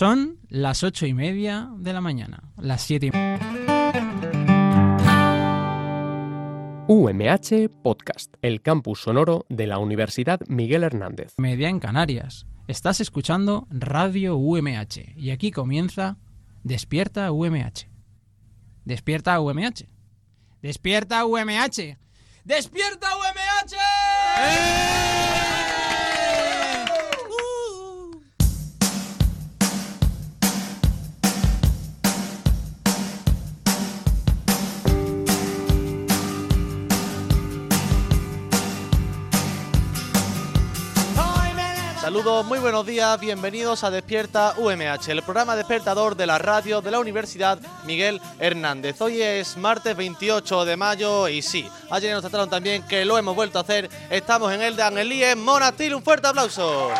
Son las ocho y media de la mañana, las siete y UMH Podcast, el campus sonoro de la Universidad Miguel Hernández. media en Canarias. Estás escuchando Radio UMH y aquí comienza Despierta UMH. Despierta UMH. Despierta UMH. Despierta UMH. Saludos, muy buenos días, bienvenidos a Despierta UMH, el programa despertador de la radio de la Universidad Miguel Hernández. Hoy es martes 28 de mayo y sí, ayer nos trataron también que lo hemos vuelto a hacer. Estamos en el de Angelí en Monatil, un fuerte aplauso.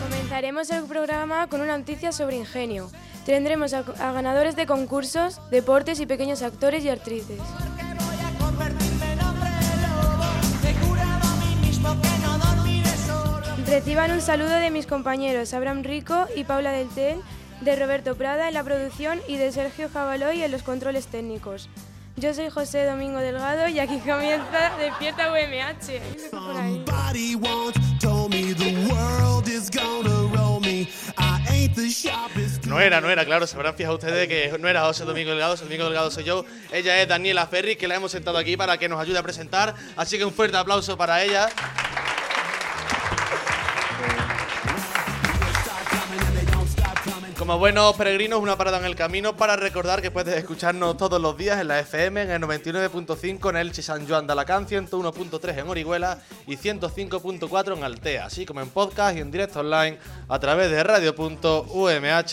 Comenzaremos el programa con una noticia sobre ingenio. Tendremos a ganadores de concursos, deportes y pequeños actores y actrices. Reciban un saludo de mis compañeros Abraham Rico y Paula del Tel, de Roberto Prada en la producción y de Sergio Jabaloy en los controles técnicos. Yo soy José Domingo Delgado y aquí comienza Despierta UMH. No era, no era, claro, se habrán fijado ustedes que no era José Domingo Delgado, José Domingo Delgado soy yo. Ella es Daniela Ferri, que la hemos sentado aquí para que nos ayude a presentar. Así que un fuerte aplauso para ella. Como buenos peregrinos, una parada en el camino para recordar que puedes escucharnos todos los días en la FM, en el 99.5 en Elche San Joan de Alacant, 101.3 en Orihuela y 105.4 en Altea, así como en podcast y en directo online a través de radio.umh.es.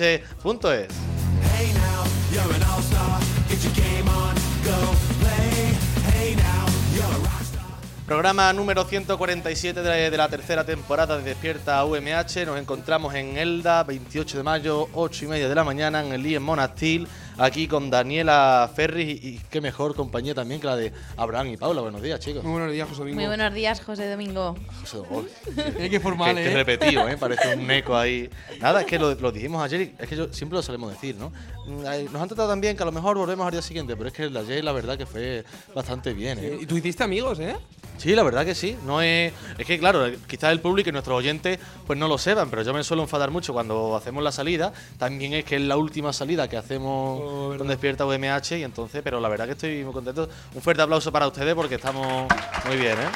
Programa número 147 de la, tercera temporada de Despierta UMH. Nos encontramos en Elda, 28 de mayo, 8 y media de la mañana, en el IEM Monastil, aquí con Daniela Ferris y, y qué mejor compañía también que la de Abraham y Paula. Buenos días, chicos. Muy buenos días, José Domingo. Muy buenos días, José Domingo. José, oh, Eh, qué formal, que, ¿eh? que repetido, ¿eh? Parece un eco ahí. Nada, es que lo, lo dijimos ayer y es que yo siempre lo solemos decir, ¿no? Mm, Nos han tratado tan bien que a lo mejor volvemos al día siguiente, pero es que el de ayer la verdad que fue bastante bien, ¿eh? Y tú hiciste amigos, ¿eh? Sí, la verdad que sí. No es, es que, claro, quizás el público y nuestros oyentes pues no lo sepan, pero yo me suelo enfadar mucho cuando hacemos la salida. También es que es la última salida que hacemos Oh, con Despierta UMH y entonces, pero la verdad que estoy muy contento. Un fuerte aplauso para ustedes porque estamos muy bien, ¿eh?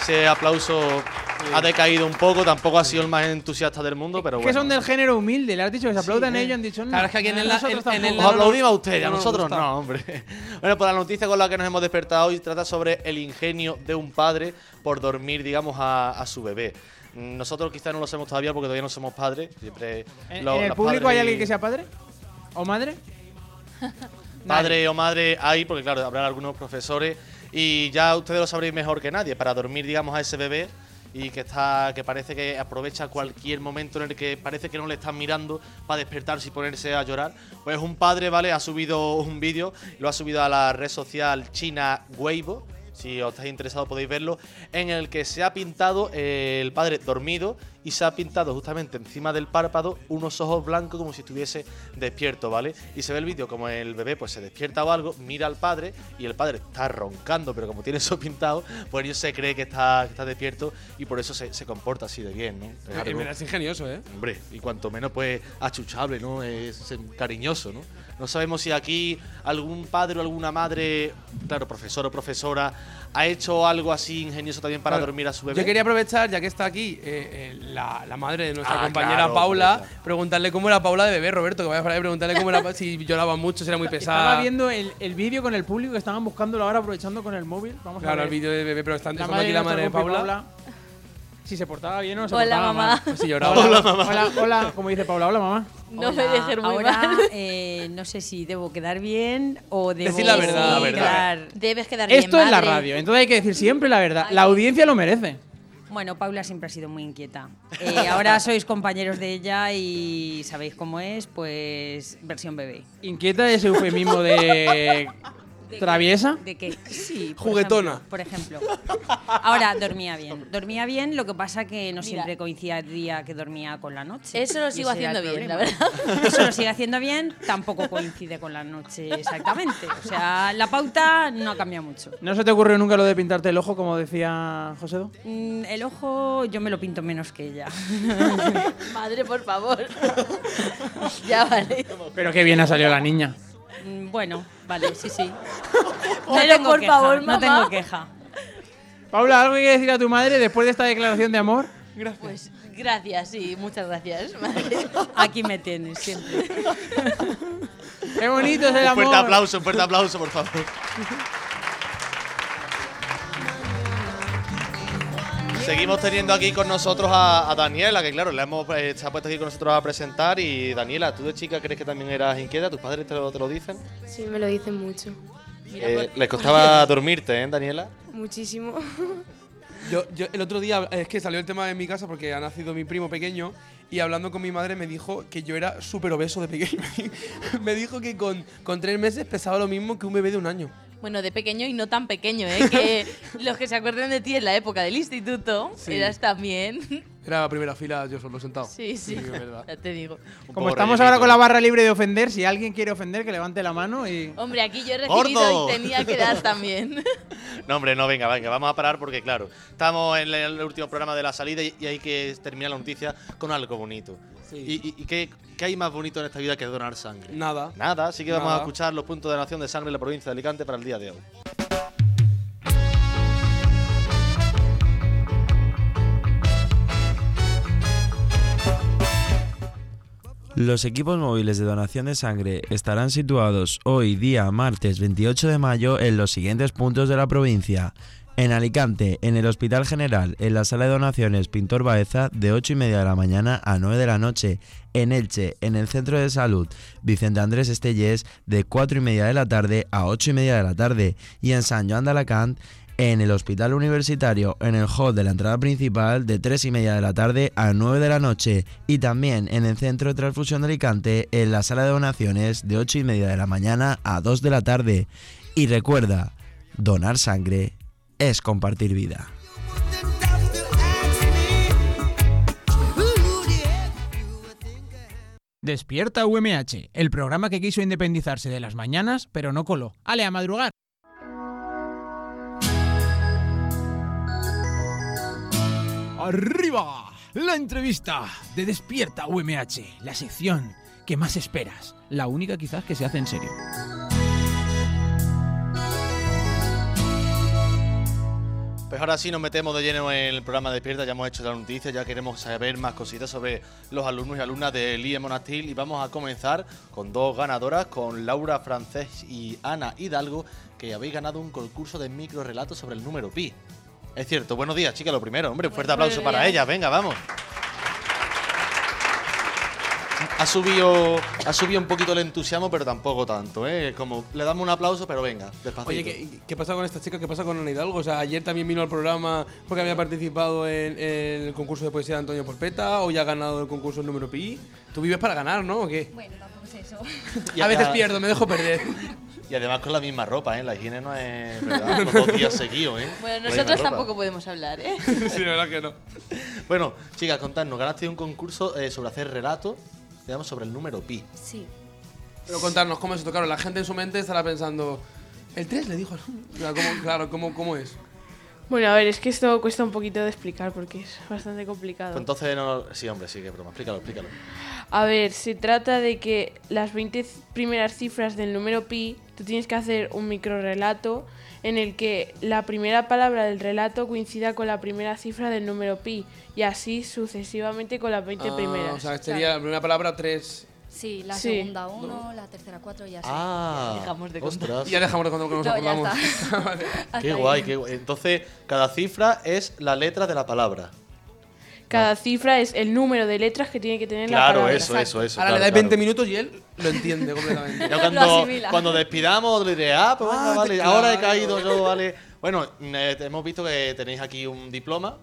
Ese aplauso ha decaído un poco, tampoco ha sido el más entusiasta del mundo, pero Que bueno. son del género humilde, le has dicho que se aplaudan ellos, han dicho no. Claro, es que aquí en en- en. Os aplaudimos a ustedes, a no nos nosotros no, hombre. Bueno, pues la noticia con la que nos hemos despertado hoy trata sobre el ingenio de un padre por dormir, digamos, a, a su bebé. Mm, Nosotros quizás no lo sabemos todavía porque todavía no somos padres. Siempre ¿En, lo- en el público padres hay alguien que sea padre? ¿O madre? Padre o madre hay, porque claro, habrá algunos profesores y ya ustedes lo sabréis mejor que nadie, para dormir, digamos, a ese bebé y que está que parece que aprovecha cualquier momento en el que parece que no le están mirando para despertarse y ponerse a llorar. Pues un padre, ¿vale? Ha subido un vídeo, lo ha subido a la red social china Weibo. Si os estáis interesados podéis verlo, en el que se ha pintado el padre dormido y se ha pintado justamente encima del párpado unos ojos blancos como si estuviese despierto, ¿vale? Y se ve el vídeo como el bebé pues se despierta o algo, mira al padre y el padre está roncando, pero como tiene eso pintado, pues ellos se cree que está, que está despierto y por eso se, se comporta así de bien, ¿no? Es Eh, algo- mira, es ingenioso, ¿eh? Hombre, y cuanto menos pues achuchable, ¿no? Es, es cariñoso, ¿no? No sabemos si aquí algún padre o alguna madre, claro, profesor o profesora, ha hecho algo así ingenioso también para Claro. dormir a su bebé. Yo quería aprovechar, ya que está aquí eh, eh, la, la madre de nuestra Ah, compañera claro, Paula, preguntarle cómo era Paula de bebé, Roberto, que vaya por ahí, preguntarle cómo era, si lloraba mucho, si era muy pesada. Estaba viendo el, el vídeo con el público que estaban buscándolo ahora aprovechando con el móvil. Vamos a Claro, ver. el vídeo de bebé, pero está La empezando aquí la madre de Paula. Si se portaba bien o no se Hola, portaba mamá. mal. Si lloraba. Hola, mamá. Hola, hola, como dice Paula. Hola, mamá. No me dejes muy ahora, mal. eh, no sé si debo quedar bien o debo Decir la verdad, la verdad. quedar- Debes quedar bien, Esto es la radio, entonces hay que decir siempre la verdad. La audiencia lo merece. Bueno, Paula siempre ha sido muy inquieta. Eh, ahora sois compañeros de ella y sabéis cómo es, pues versión bebé. Inquieta ese eufemismo de ¿Traviesa? De que sí. por Juguetona. ejemplo, Por ejemplo. Ahora dormía bien. Dormía bien, lo que pasa que no Mira. siempre coincidía que dormía con la noche. Eso lo sigo el haciendo bien, la problema. Eso lo sigue haciendo bien, tampoco coincide con la noche exactamente. O sea, la pauta no cambia mucho. ¿No se te ocurrió nunca lo de pintarte el ojo, como decía Josedo? Mm, El ojo yo me lo pinto menos que ella. Madre, por favor. ya vale. Pero qué bien ha salido la niña. Mm, Bueno, vale, sí, sí. No Pero, tengo por queja, favor, no mamá. tengo queja. Paula, ¿algo que decir a tu madre después de esta declaración de amor? Pues gracias, sí, muchas gracias. madre. Aquí me tienes siempre. Qué bonito es el Un amor. fuerte aplauso, un fuerte aplauso, por favor. Seguimos teniendo aquí con nosotros a, a Daniela, que claro, le hemos, eh, se ha puesto aquí con nosotros a presentar. Y Daniela, ¿tú de chica crees que también eras inquieta? ¿Tus padres te lo, te lo dicen? Sí, me lo dicen mucho. Eh, ¿Les costaba dormirte, eh, Daniela? Muchísimo. Yo, yo el otro día, es que salió el tema en mi casa porque ha nacido mi primo pequeño y hablando con mi madre me dijo que yo era súper obeso de pequeño. me dijo que con, con tres meses pesaba lo mismo que un bebé de un año. Bueno, de pequeño y no tan pequeño, ¿eh? Que los que se acuerden de ti en la época del instituto, Sí. eras también. Era la primera fila yo solo sentado. Sí, sí, verdad. ya te digo. Un Como estamos rellenito. ahora con la barra libre de ofender, si alguien quiere ofender, que levante la mano y. Hombre, aquí yo he recibido ¡Gordo! y tenía que dar también. No, hombre, no, venga, venga, vamos a parar porque, claro, estamos en el último programa de la salida y, y hay que terminar la noticia con algo bonito. Sí. ¿Y, y- y qué, qué hay más bonito en esta vida que donar sangre? Nada. Nada, así que vamos Nada. a escuchar los puntos de donación de sangre en la provincia de Alicante para el día de hoy. Los equipos móviles de donación de sangre estarán situados hoy día martes 28 de mayo en los siguientes puntos de la provincia. En Alicante, en el Hospital General, en la sala de donaciones Pintor Baeza, de 8 y media de la mañana a 9 de la noche. En Elche, en el Centro de Salud Vicente Andrés Estellés, de 4 y media de la tarde a 8 y media de la tarde. Y en San Joan de Alacant, en el Hospital Universitario, en el hall de la entrada principal, de 3 y media de la tarde a 9 de la noche. Y también en el Centro de Transfusión de Alicante, en la sala de donaciones, de 8 y media de la mañana a 2 de la tarde. Y recuerda, donar sangre es compartir vida. Despierta UMH, el programa que quiso independizarse de las mañanas, pero no coló. ¡Ale, a madrugar! ¡Arriba! La entrevista de Despierta UMH, la sección que más esperas. La única quizás que se hace en serio. Pues ahora sí nos metemos de lleno en el programa Despierta, ya hemos hecho la noticia, ya queremos saber más cositas sobre los alumnos y alumnas del IE Monastil y vamos a comenzar con dos ganadoras, con Laura Francés y Ana Hidalgo, que habéis ganado un concurso de micro relatos sobre el número pi. Es cierto, buenos días, chicas, lo primero, hombre, un fuerte aplauso para ellas, venga, vamos. Ha subido, ha subido un poquito el entusiasmo, pero tampoco tanto, ¿eh? Como le damos un aplauso, pero venga, despacito. Oye, ¿qué, ¿qué pasa con esta chica? ¿Qué pasa con Ana Hidalgo? O sea, ayer también vino al programa porque había participado en, en el concurso de poesía de Antonio Polpeta, hoy ha ganado el concurso número pi. Tú vives para ganar, ¿no? ¿O qué? Bueno, tampoco es eso. A veces pierdo, me dejo perder. Y además con la misma ropa, ¿eh? La higiene no es verdad, los dos días seguidos, ¿eh? Bueno, nosotros tampoco podemos hablar, ¿eh? sí, la verdad que no. Bueno, chicas, contadnos, ganaste un concurso eh, sobre hacer relatos, digamos, sobre el número pi. Sí. Pero contarnos cómo es esto. Claro, la gente en su mente estará pensando. El 3 le dijo. Claro, ¿cómo, claro, ¿cómo, cómo es? Bueno, a ver, es que esto cuesta un poquito de explicar porque es bastante complicado. Pues entonces, no... sí, hombre, sí, que broma. Explícalo, explícalo. A ver, se trata de que las 20 c- primeras cifras del número pi, tú tienes que hacer un microrelato en el que la primera palabra del relato coincida con la primera cifra del número pi y así sucesivamente con las 20 Ah, primeras. O sea, sería la primera palabra 3. Sí, la Sí. segunda uno, la tercera cuatro y así. Ah, Dejamos de contar. ostras. Y ya dejamos de contar lo que nos No, acordamos. Vale. Hasta Qué guay, qué guay. Entonces, cada cifra es la letra de la palabra. Cada cifra es el número de letras que tiene que tener la Claro, palabra. eso, eso, eso. Ahora claro, le das claro. 20 minutos y él lo entiende completamente. Cuando, cuando despidamos, le diré, ah, pues venga, Ah, vale, claro. ahora he caído yo, vale. Bueno, eh, hemos visto que tenéis aquí un diploma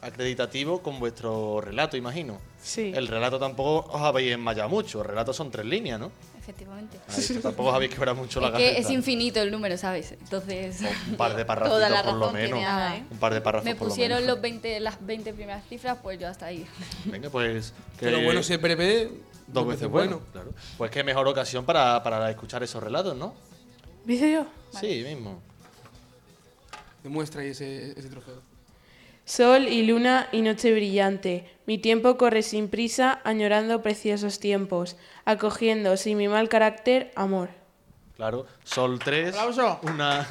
acreditativo con vuestro relato, imagino. Sí. El relato tampoco os habéis enmayado mucho, el relato son tres líneas, ¿no? Efectivamente. Ahí, tampoco habéis quebrado mucho la Es que es infinito el número, ¿sabes? Entonces. Un par de párrafos Toda la por lo menos. Ana, ¿eh? Un par de párrafos Me por lo pusieron menos. los 20, las 20 primeras cifras, pues yo hasta ahí. Venga, pues. Que lo bueno siempre ve Dos veces bueno. Claro. Pues qué mejor ocasión para, para escuchar esos relatos, ¿no? ¿Dice yo? Sí, mismo. Demuestra ahí ese, ese trofeo. Sol y luna y noche brillante, mi tiempo corre sin prisa, añorando preciosos tiempos, acogiendo sin mi mal carácter amor. Claro. Sol 3. Aplauso. Una.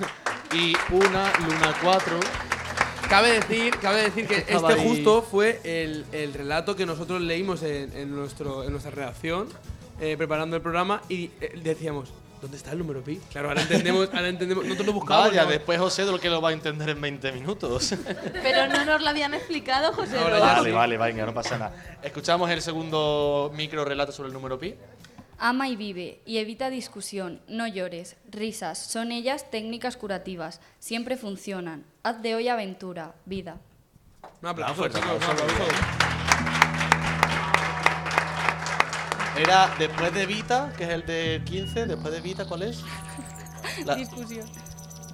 Y una, luna 4. Cabe decir, cabe decir que Estaba este ahí. justo fue el, el relato que nosotros leímos en, en nuestro, en nuestra redacción, eh, preparando el programa, y eh, decíamos, ¿dónde está el número pi? Claro, ahora entendemos, ahora entendemos. Nosotros lo buscábamos. Vaya, ¿no? después José de lo que lo va a entender en 20 minutos. Pero no nos lo habían explicado, José. Ahora Ro. ya vale, sí. vale, venga, no pasa nada. Escuchamos el segundo micro relato sobre el número pi. Ama y vive y evita discusión, no llores, risas, son ellas técnicas curativas, siempre funcionan. Haz de hoy aventura, vida. Un aplauso, chicos, un aplauso, Era después de Vita, que es el de 15. Después de Vita, ¿cuál es? La- Discusión.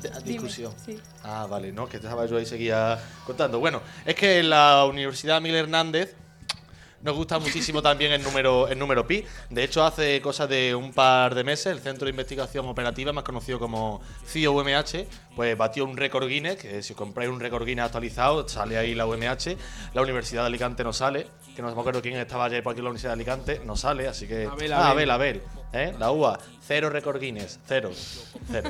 de- ah, discusión. sí. Ah, vale, no, que estaba yo ahí seguía contando. Bueno, es que en la Universidad Miguel Hernández nos gusta muchísimo también el número, el número pi. De hecho, hace cosa de un par de meses, el Centro de Investigación Operativa, más conocido como CIO UMH, pues batió un récord Guinness, que si os compráis un récord Guinness actualizado, sale ahí la UMH. La Universidad de Alicante no sale, que no me acuerdo quién estaba ayer por aquí en la Universidad de Alicante, no sale, así que... Abel, Ah, Abel. Abel. ¿eh? La UA, cero récord Guinness, cero. Cero.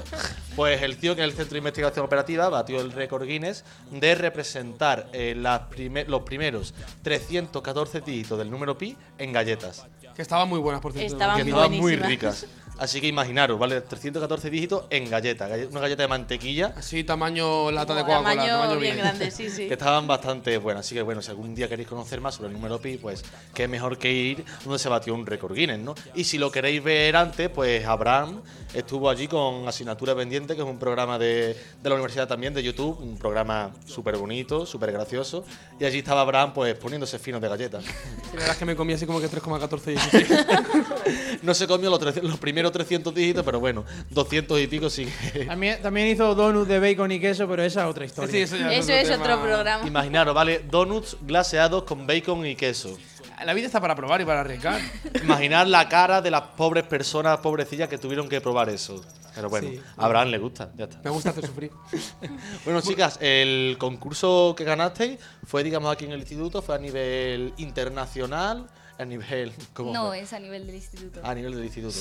Pues el tío que en el Centro de Investigación Operativa batió el récord Guinness de representar eh, las prime- los primeros 314 dígitos del número pi en galletas. Que estaban muy buenas, por cierto. Estaban que muy estaban muy ricas. Así que imaginaros, ¿vale? 314 dígitos en galletas. galle- Una galleta de mantequilla Así, tamaño lata de Coca-Cola. tamaño Tamaño bien bien. grande, sí, sí. que estaban bastante buenas. Así que bueno, si algún día queréis conocer más sobre el número pi, pues qué mejor que ir donde se batió un récord Guinness, ¿no? Y si lo queréis ver antes, pues Abraham estuvo allí con Asignatura Pendiente, que es un programa de, de la universidad también, de YouTube, un programa súper bonito, súper gracioso. Y allí estaba Abraham, pues poniéndose finos de galletas. La verdad es que me comí así como que 3,14 y 16. No se comió los, 300 los primeros 300 dígitos, pero bueno, 200 y pico sí que... También, también hizo donuts de bacon y queso, pero esa es otra historia. Sí, eso ya Eso es tema. otro programa. Imaginaros, ¿vale? Donuts glaseados con bacon y queso. La vida está para probar y para arriesgar. Imaginar la cara de las pobres personas, pobrecillas, que tuvieron que probar eso. Pero bueno, Sí. a Abraham le gusta, ya está. Me gusta hacer sufrir. Bueno, chicas, el concurso que ganasteis fue, digamos, aquí en el instituto, fue a nivel internacional, a nivel... ¿cómo No, fue? es a nivel del instituto. A nivel del instituto.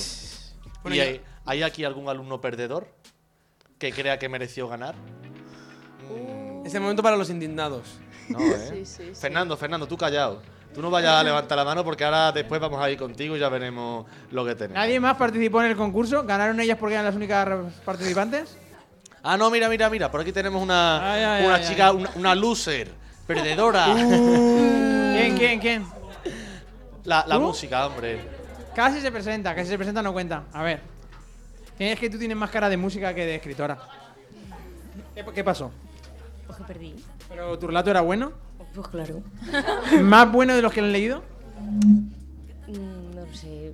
Bueno, ¿Y hay, hay aquí algún alumno perdedor que crea que mereció ganar? Es el momento para los indignados. No, ¿eh? Sí, sí, sí. Fernando, Fernando, tú callado. Tú no vayas a levantar la mano porque ahora después vamos a ir contigo y ya veremos lo que tenemos. ¿Nadie más participó en el concurso? ¿Ganaron ellas porque eran las únicas participantes? Ah, no, mira, mira, mira. Por aquí tenemos una, Ay, ay, una ay, chica, ay. Una, una loser, perdedora. ¿Quién, quién, quién? la la música, hombre. Casi se presenta, casi se presenta no cuenta. A ver. Es que tú tienes más cara de música que de escritora. ¿Qué, qué pasó? Pues que perdí. ¿Pero tu relato era bueno? Pues claro. ¿Más bueno de los que han leído? Mm, No lo sé.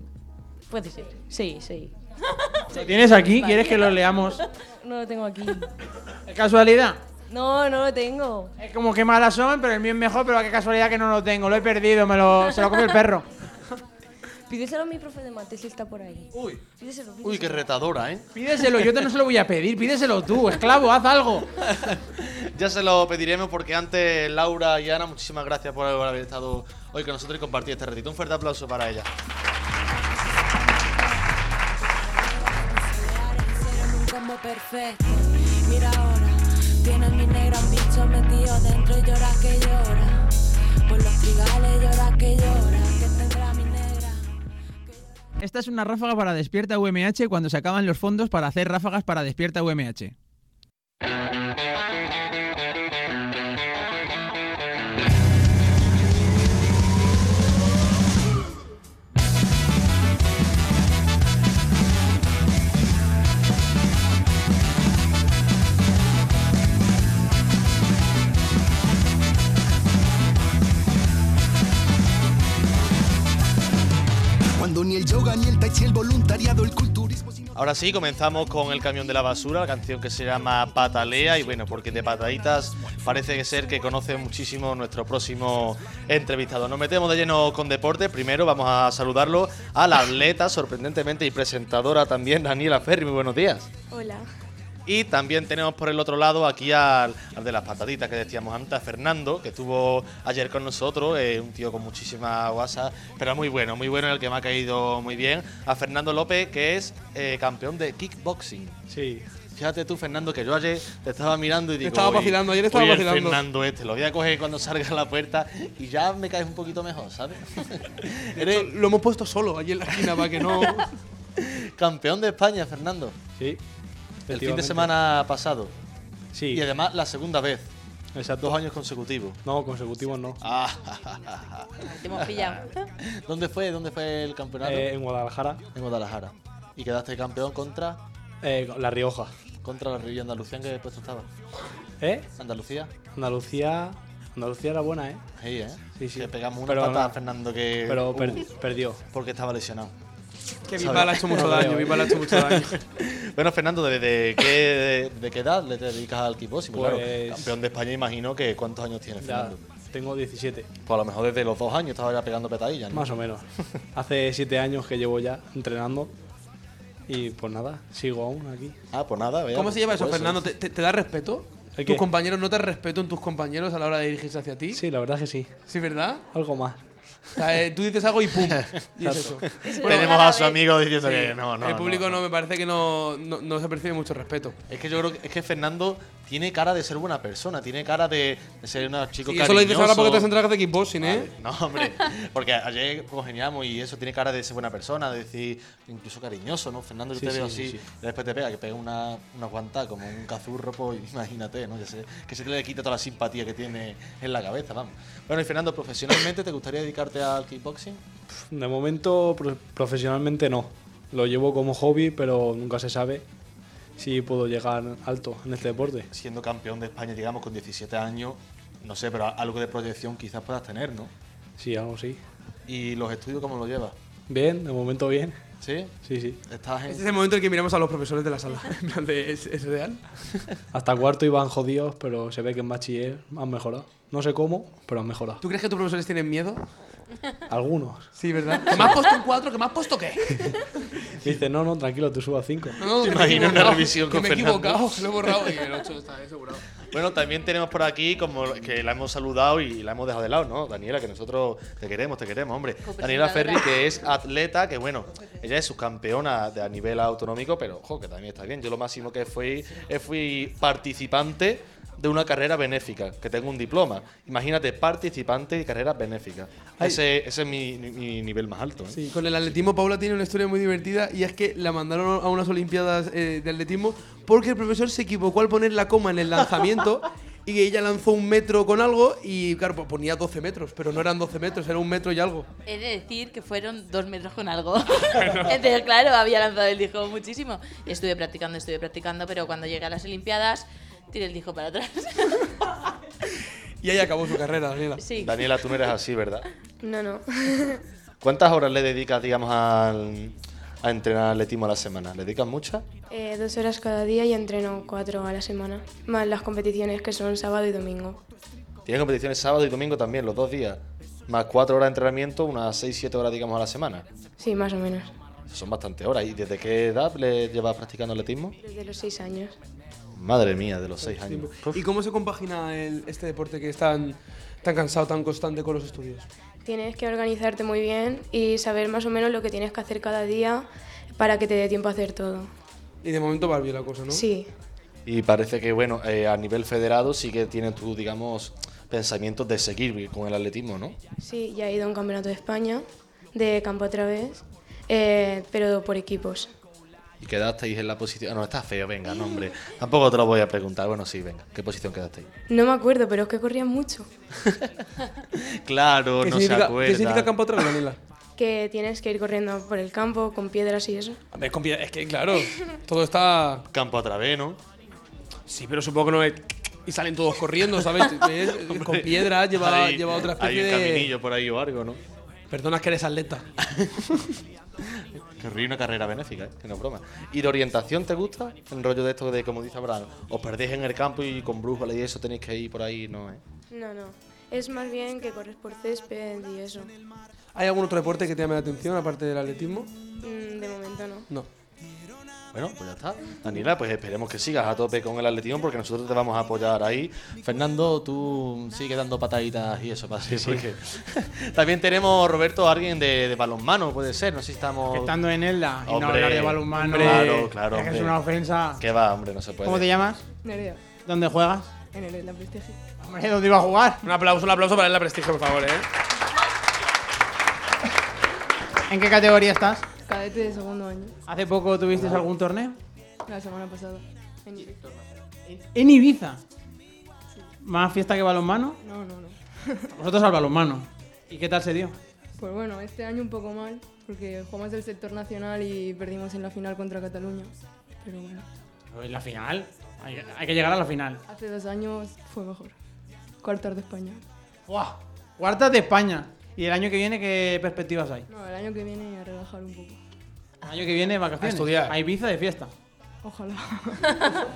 Puede ser. Sí, sí. ¿Lo tienes aquí? ¿Quieres que lo leamos? No lo tengo aquí. ¿Es casualidad? No, no lo tengo. Es como que malas son, pero el mío es mejor, pero qué casualidad que no lo tengo. Lo he perdido, me lo, se lo comió el perro. Pídeselo a mi profe de mate si está por ahí. Uy, Pídeselo, pídeselo. uy, qué retadora, ¿eh? Pídeselo, yo te no se lo voy a pedir, pídeselo tú, esclavo, haz algo. Ya se lo pediremos porque antes Laura y Ana, muchísimas gracias por haber estado hoy con nosotros y compartir este ratito. Un fuerte aplauso para ella. Hicieron un combo perfecto. Mira ahora, tienen mi negra un bicho metido dentro y llora que llora. Por los trigales llora que llora. Esta es una ráfaga para Despierta UMH cuando se acaban los fondos para hacer ráfagas para Despierta UMH. Ahora sí, comenzamos con el camión de la basura, la canción que se llama Patalea. Y bueno, porque de pataditas parece ser que conoce muchísimo nuestro próximo entrevistado. Nos metemos de lleno con deporte. Primero vamos a saludarlo a la atleta, sorprendentemente, y presentadora también, Daniela Ferri. Muy buenos días. Hola. Y también tenemos por el otro lado aquí al, al de las pataditas que decíamos antes, a Fernando, que estuvo ayer con nosotros, eh, un tío con muchísima guasa, pero muy bueno, muy bueno, el que me ha caído muy bien. A Fernando López, que es eh, campeón de kickboxing. Sí. Fíjate tú, Fernando, que yo ayer te estaba mirando y digo. estaba "Uy, vacilando, ayer estaba vacilando". Fernando este, lo voy a coger cuando salga a la puerta y ya me caes un poquito mejor, ¿sabes? Eres Lo hemos puesto solo allí en la esquina para que no. campeón de España, Fernando. Sí. El fin de semana pasado. Sí. Y además la segunda vez. Exacto. Dos años consecutivos. No, consecutivos no. Ah, Te hemos pillado. ¿Dónde fue? ¿Dónde fue el campeonato? Eh, en Guadalajara, en Guadalajara. ¿Y quedaste campeón contra? eh, La Rioja. Contra la Rivilla Andalucía, ¿en qué puesto estaba? ¿Eh? Andalucía. Andalucía. Andalucía era buena, ¿eh? Sí, ¿eh? Sí, sí. Que pegamos una Pero patada no. a Fernando que. Pero uh, per- perdió. porque estaba lesionado. Que. Bisbal ha hecho mucho daño, Bisbal ha hecho mucho daño. Bueno, Fernando, ¿desde qué, de, de qué edad le dedicas al kickboxing? Claro, Pues- campeón de España, imagino que ¿cuántos años tienes, Fernando? tengo 17, Pues a lo mejor desde los dos años estaba ya pegando petadillas, ¿no? más o menos. Hace 7 años que llevo ya entrenando. Y pues nada, sigo aún aquí. Ah, pues nada, vea, ¿Cómo se lleva eso, pues Fernando? ¿Te, te- te da respeto? ¿El ¿Tus compañeros no te respetan tus compañeros a la hora de dirigirse hacia ti? Sí, la verdad que sí. ¿Sí, verdad? Algo más. O sea, eh, tú dices algo y pum. y es eso. Tenemos a su amigo diciendo Sí, que no, no. el público no, no. me parece que no, no, no se percibe mucho respeto. Es que yo creo que, es que Fernando tiene cara de ser buena persona, tiene cara de, de ser un chico Y eso lo dices ahora porque te has cariñoso. entrado de kickboxing, ¿eh? Vale, No, hombre, porque ayer congeniamos y eso tiene cara de ser buena persona, de decir, incluso cariñoso, ¿no? Fernando, yo Sí, te sí, veo sí, así, sí. y después te pega, que pega una, una guanta como un cazurro, pues imagínate, ¿no? Ya sé, que se te le quita toda la simpatía que tiene en la cabeza, vamos. Bueno, y Fernando, profesionalmente, ¿te gustaría dedicarte al kickboxing? De momento, pro- profesionalmente no. Lo llevo como hobby, pero nunca se sabe si puedo llegar alto en este deporte. Siendo campeón de España, digamos, con 17 años, no sé, pero algo de proyección quizás puedas tener, ¿no? Sí, algo sí. ¿Y los estudios cómo los llevas? Bien, de momento bien. ¿Sí? Sí, sí. ¿Estás en...? Este es el momento en que miramos a los profesores de la sala. En plan de, ¿es, es real? Hasta cuarto iban jodidos, pero se ve que en bachiller han mejorado. No sé cómo, pero han mejorado. ¿Tú crees que tus profesores tienen miedo? Algunos. Sí, ¿verdad? ¿Que me has puesto un 4? ¿Que me has puesto qué? Dice, no, no, tranquilo, tú subas cinco. No, no, ¿Te que me he equivocado, revisión Que con me he equivocado, lo he borrado y el 8 está asegurado. Bueno, también tenemos por aquí, como que la hemos saludado y la hemos dejado de lado, ¿no? Daniela, que nosotros te queremos, te queremos, hombre. Daniela Ferri, que es atleta, que bueno, ella es subcampeona de, a nivel autonómico, pero ojo, que también está bien. Yo lo máximo que fui, eh, fui participante de una carrera benéfica, que tengo un diploma. Imagínate, participante de carrera benéfica. Ay. Ese, ese es mi, mi nivel más alto. ¿eh? Sí, con el atletismo Paula tiene una historia muy divertida y es que la mandaron a unas olimpiadas eh, de atletismo porque el profesor se equivocó al poner la coma en el lanzamiento y ella lanzó un metro con algo y claro, pues ponía 12 metros, pero no eran 12 metros, era un metro y algo. He de decir que fueron dos metros con algo. Entonces, claro, había lanzado el disco muchísimo. Y estuve practicando, estuve practicando, pero cuando llegué a las Olimpiadas, tiré el disco para atrás. Y ahí acabó su carrera, Daniela. Sí. Daniela, tú no eres así, ¿verdad? No, no. ¿Cuántas horas le dedicas, digamos, al, a entrenar atletismo a la semana? ¿Le dedicas muchas? Eh, dos horas cada día y entreno cuatro a la semana. Más las competiciones que son sábado y domingo. Tienes competiciones sábado y domingo también, los dos días. Más cuatro horas de entrenamiento, unas seis, siete horas, digamos, a la semana. Sí, más o menos. Son bastante horas. ¿Y desde qué edad le llevas practicando atletismo? Desde los seis años. Madre mía, de los seis años. ¿Y cómo se compagina el- este deporte que es tan, tan cansado, tan constante con los estudios? Tienes que organizarte muy bien y saber más o menos lo que tienes que hacer cada día para que te dé tiempo a hacer todo. Y de momento va bien la cosa, ¿no? Sí, Y parece que, bueno, eh, a nivel federado sí que tienes tú, digamos, pensamientos de seguir con el atletismo, ¿no? sí, ya he ido a un campeonato de España de campo otra vez, eh, pero por equipos. Y quedasteis en la posición... Ah, no, está feo, venga, no, hombre. Tampoco te lo voy a preguntar. Bueno, sí, venga. ¿Qué posición quedasteis? No me acuerdo, pero es que corrían mucho. Claro, ¿Qué, no se acuerda. ¿Qué significa campo vez, Daniela? Que tienes que ir corriendo por el campo con piedras y eso. A ver, con piedra- es que claro, todo está. Campo a través, ¿no? Sí, pero supongo que no es. Y salen todos corriendo, ¿sabes? Es- con piedras, lleva, Hay- lleva otra especie Hay un de. caminillo por ahí o algo, ¿no? Perdona que eres atleta. Ríe una carrera benéfica, ¿eh? que no es broma. ¿Y de orientación te gusta? El rollo de esto de, como dice Abraham, os perdéis en el campo y con brújula y eso tenéis que ir por ahí, no, ¿eh? No, no. Es más bien que corres por césped y eso. ¿Hay algún otro deporte que te llame la atención aparte del atletismo? Mm, de momento no. No. Bueno, pues ya está. Daniela, pues esperemos que sigas a tope con el atletismo porque nosotros te vamos a apoyar ahí. Fernando, tú sigue dando pataditas y eso, para así, porque también tenemos, Roberto, alguien de, de balonmano, puede ser, no sé si estamos... Estando en Elda y no hablar de balonmano. Claro, claro. Es que es una ofensa. ¿Qué va, hombre? No se puede. ¿Cómo te llamas? Nerea, ¿Dónde juegas? en el la prestigio. Hombre, ¿dónde iba a jugar? Un aplauso, un aplauso para la prestigio, por favor, ¿eh? ¿En qué categoría estás? Cadete de segundo año, ¿Hace poco tuviste algún torneo? la semana pasada. En. En Ibiza. ¿Más fiesta que balonmano? No, no, no. Vosotros al balonmano. ¿Y qué tal se dio? Pues bueno, este año un poco mal, porque jugamos el sector nacional y perdimos en la final contra Cataluña. Pero bueno, En la final. Hay, hay que llegar a la final. hace dos años fue mejor. Cuartos de España. ¡Guau! Cuartas de España. ¿Y el año que viene qué perspectivas hay? No, el año que viene a relajar un poco. El año que viene vacaciones. A estudiar. A Ibiza de fiesta. Ojalá.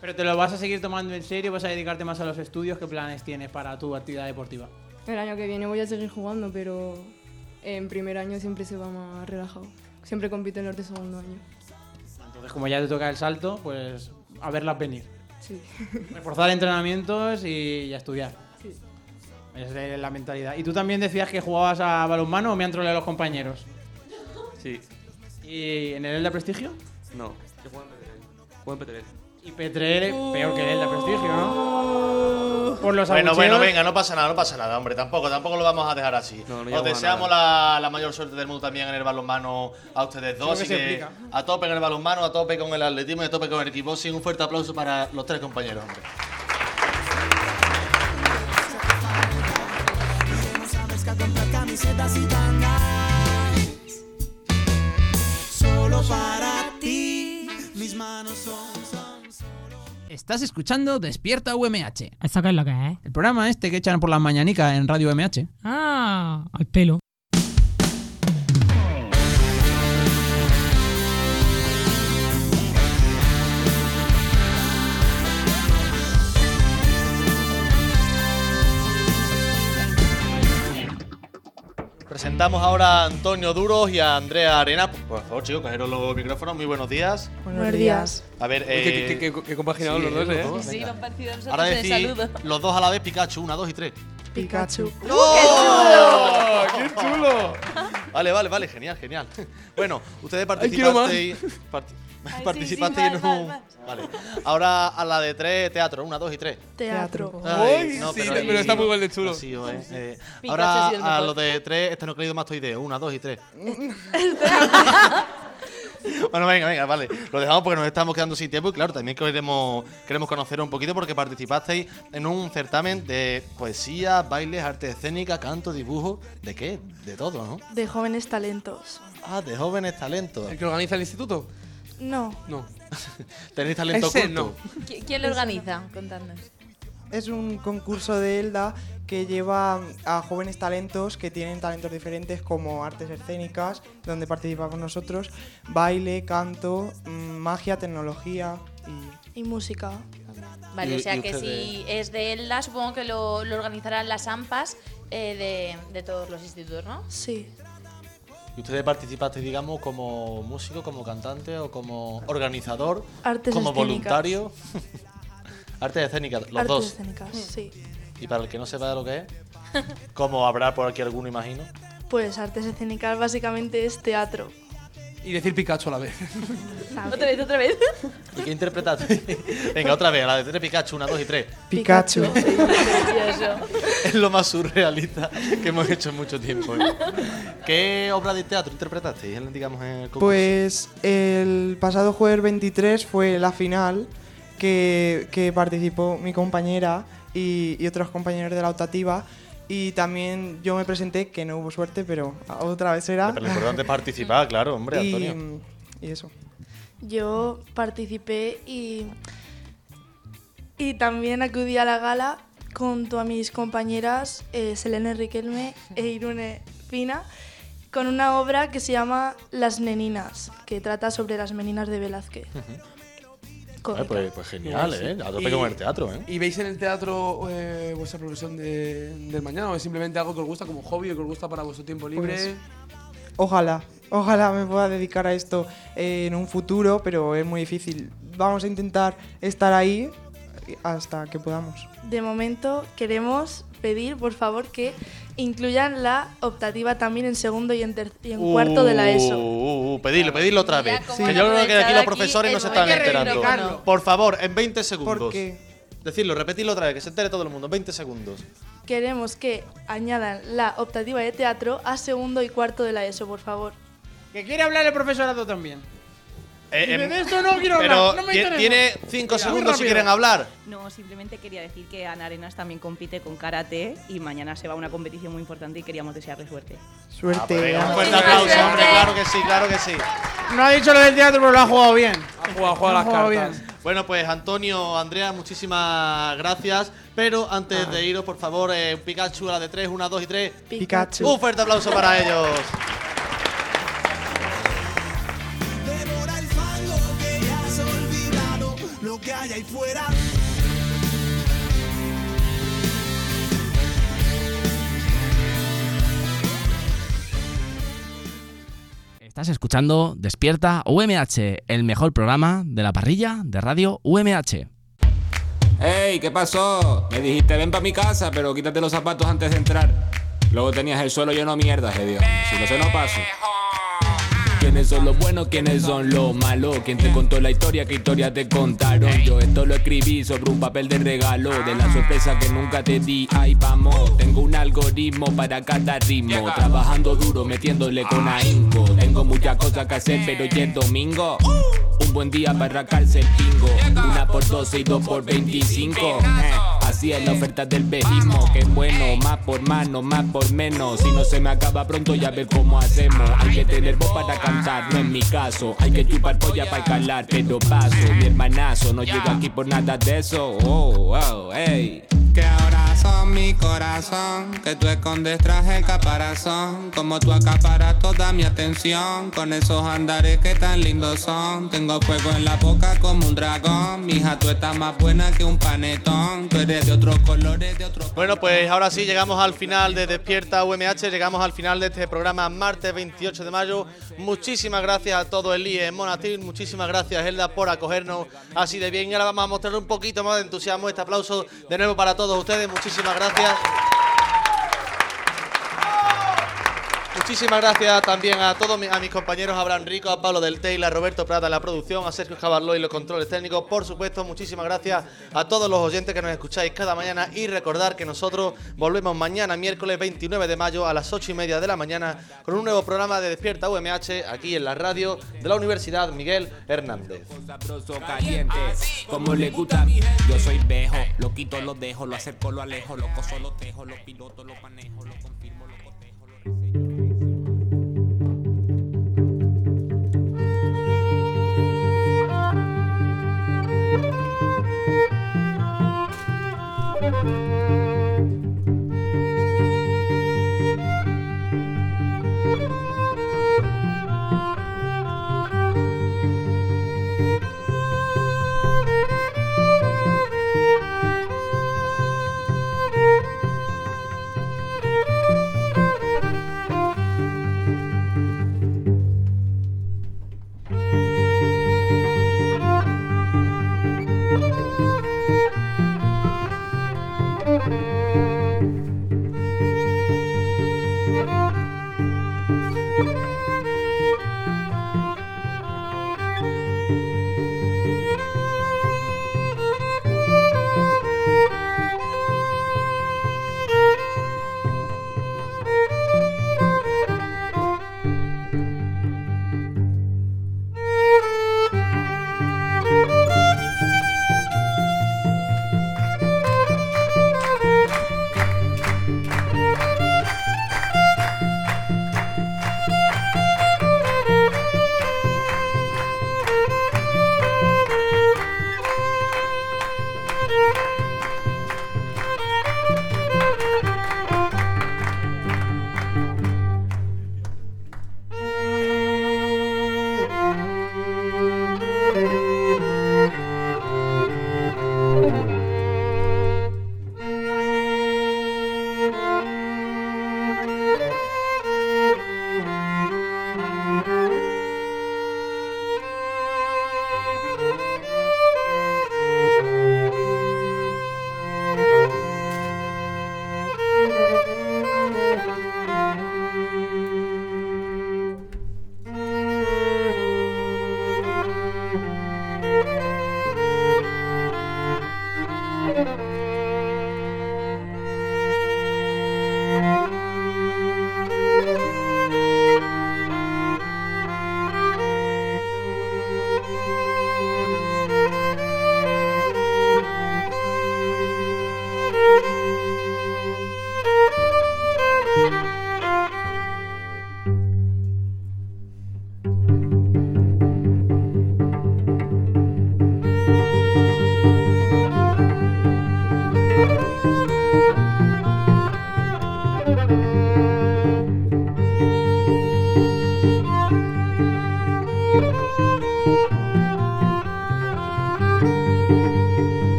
¿Pero te lo vas a seguir tomando en serio? ¿Vas a dedicarte más a los estudios? ¿Qué planes tienes para tu actividad deportiva? El año que viene voy a seguir jugando, pero en primer año siempre se va más relajado. Siempre compito en los de segundo año. Entonces, como ya te toca el salto, pues a verlas venir. Sí. Reforzar entrenamientos y a estudiar. Sí. Es de la mentalidad. ¿Y tú también decías que jugabas a balonmano o me han troleado los compañeros? Sí. ¿Y en el Elda Prestigio? No. Yo juego en P3. Juego en P3. Y Petrel, peor que el Elda Prestigio, ¿no? Por los Bueno, abucheos. bueno, venga, no pasa nada, no pasa nada, hombre. Tampoco, tampoco lo vamos a dejar así. No, no Os deseamos la, la mayor suerte del mundo también en el balonmano a ustedes dos. Que Así que a tope en el balonmano, a tope con el atletismo y a tope con el equipo. Sí, un fuerte aplauso para los tres compañeros, hombre. camisetas y tangas. Solo para ti, mis manos son, son Estás escuchando Despierta UMH. ¿Esta qué es lo que es? El programa este que echan por las mañanicas en Radio UMH. Ah, al pelo. Presentamos ahora a Antonio Duros y a Andrea Arena. Por favor, chicos, cogeros los micrófonos. Muy buenos días. Buenos días. A ver, eh, qué- qué- qué- qué compaginados los dos, ¿eh? Sí, parecidos nosotros Ahora decís los dos a la vez Pikachu. Una, dos y tres. Pikachu. ¡Oh! ¡Qué chulo! Vale, vale, vale, genial, genial. Bueno, ustedes participasteis. parti- Ay, sí, sí, en un. Vale. Ahora a la de tres, teatro. Una, dos y tres. Teatro. Ay, no, sí, ahí- pero está muy igual de chulo. ¿eh? Eh, ahora a lo de tres, estenocridomastoideo. Una, dos y tres. Bueno, venga, venga, vale. Lo dejamos porque nos estamos quedando sin tiempo y claro, también queremos, queremos conocer un poquito porque participasteis en un certamen de poesía, bailes, arte escénica, canto, dibujo. ¿De qué? De todo, ¿no? De jóvenes talentos. Ah, de jóvenes talentos. ¿El que organiza el instituto? No. No. ¿Tenéis talento Ese? ¿Qui- ¿Quién lo organiza? Contadnos. Es un concurso de Elda que lleva a jóvenes talentos que tienen talentos diferentes como artes escénicas, donde participamos nosotros, baile, canto, mm, magia, tecnología y... Y música. Vale, Y- o sea que si es de ELDA, supongo que lo, lo organizarán las AMPAs eh, de, de todos los institutos, ¿no? Sí. ¿Y ustedes participasteis, digamos, como músico, como cantante o como organizador? Artes como escénicas. voluntario. Artes escénicas, los Artes dos. escénicas, sí. Y para el que no sepa de lo que es, como habrá por aquí alguno, imagino. Pues artes escénicas básicamente es teatro. Y decir Pikachu a la vez. Otra vez, otra vez. ¿Y qué interpretaste? Venga, otra vez, a la de tres Pikachu, una, dos y tres. Pikachu. Es lo más surrealista que hemos hecho en mucho tiempo. ¿eh? ¿Qué obra de teatro interpretasteis, en- digamos, en el concurso? Pues el pasado jueves 23 fue la final que, que participó mi compañera y, y otros compañeros de la optativa. Y también yo me presenté, que no hubo suerte, pero otra vez era. Pero lo importante es participar, claro, hombre, y, Antonio. y eso. Yo participé y, y también acudí a la gala junto a mis compañeras eh, Selene Riquelme e Irune Pina. con una obra que se llama Las Neninas, que trata sobre las meninas de Velázquez. Pues, pues genial, ¿eh? A tope con el teatro, ¿eh? ¿Y veis en el teatro eh, vuestra progresión de- del mañana o es simplemente algo que os gusta como hobby o que os gusta para vuestro tiempo libre? Pues, Ojalá, ojalá me pueda dedicar a esto eh, en un futuro, pero es muy difícil. Vamos a intentar estar ahí hasta que podamos. De momento queremos pedir, por favor, que incluyan la optativa también en segundo y en, y en cuarto de la ESO. Uh, uh, pedidlo, pedidlo otra vez. Que yo creo que aquí los profesores aquí no se están enterando. Por favor, en 20 segundos. ¿Por qué? Decirlo, repetirlo otra vez, que se entere todo el mundo. 20 segundos. Queremos que añadan la optativa de teatro a segundo y cuarto de la ESO, por favor. Que quiere hablar el profesorado también. Eh, em, de esto no quiero pero hablar, no me ti- interesa. tiene 5 Mira, segundos si quieren hablar. No, simplemente quería decir que Ana Arenas también compite con karate y mañana se va a una competición muy importante y queríamos desearle suerte. Suerte. Ah, pues venga, un fuerte aplauso, hombre, claro que sí, claro que sí. No ha dicho lo del teatro, pero lo ha jugado bien. Ha jugado, las jugado cartas. bien. Bueno, pues Antonio, Andrea, muchísimas gracias. Pero antes de iros, por favor, eh, Pikachu a la de 3, 1, 2 y 3. Pikachu. Un fuerte aplauso para ellos. Que hay ahí fuera. Estás escuchando Despierta UMH, el mejor programa de la parrilla de radio UMH. ¡Ey! ¿Qué pasó? Me dijiste ven para mi casa, pero quítate los zapatos antes de entrar. Luego tenías el suelo lleno de mierda, Dios. Si no sé, no paso. ¿Quiénes son los buenos? ¿Quiénes son los malos? ¿Quién te contó la historia? ¿Qué historia te contaron? Yo esto lo escribí sobre un papel de regalo De la sorpresa que nunca te di, ahí vamos Tengo un algoritmo para cada ritmo Trabajando duro, metiéndole con ahínco Tengo muchas cosas que hacer, pero ya es domingo Un buen día para arrancarse el pingo Una por 12 y dos por 25 Eh, Así es la oferta del bejismo Que bueno, más por más, no más por menos. Si no se me acaba pronto ya ver cómo hacemos. Hay que tener voz para cantar, no es mi caso. Hay que chupar polla para calar, pero paso. Mi hermanazo no llega aquí por nada de eso. Oh, oh, hey Son mi corazón, que tú escondes tras el caparazón. Como tú acaparas toda mi atención, con esos andares que tan lindos son. Tengo fuego en la boca como un dragón. Mija, tú estás más buena que un panetón. Tú eres de otros colores, de otros Bueno, pues ahora sí llegamos al final de Despierta UMH, llegamos al final de este programa martes 28 de mayo. Muchísimas gracias a todo el IE Monatil, muchísimas gracias Elda por acogernos así de bien. Y ahora vamos a mostrar un poquito más de entusiasmo. Este aplauso de nuevo para todos ustedes, muchísimas gracias. Muchísimas gracias también a todos a mis compañeros, Abraham Rico, a Pablo del Taylor, a Roberto Prada la producción, a Sergio Jabarlo y los controles técnicos. Por supuesto, muchísimas gracias a todos los oyentes que nos escucháis cada mañana y recordar que nosotros volvemos mañana, miércoles 29 de mayo a las 8 y media de la mañana con un nuevo programa de Despierta UMH aquí en la radio de la Universidad Miguel Hernández.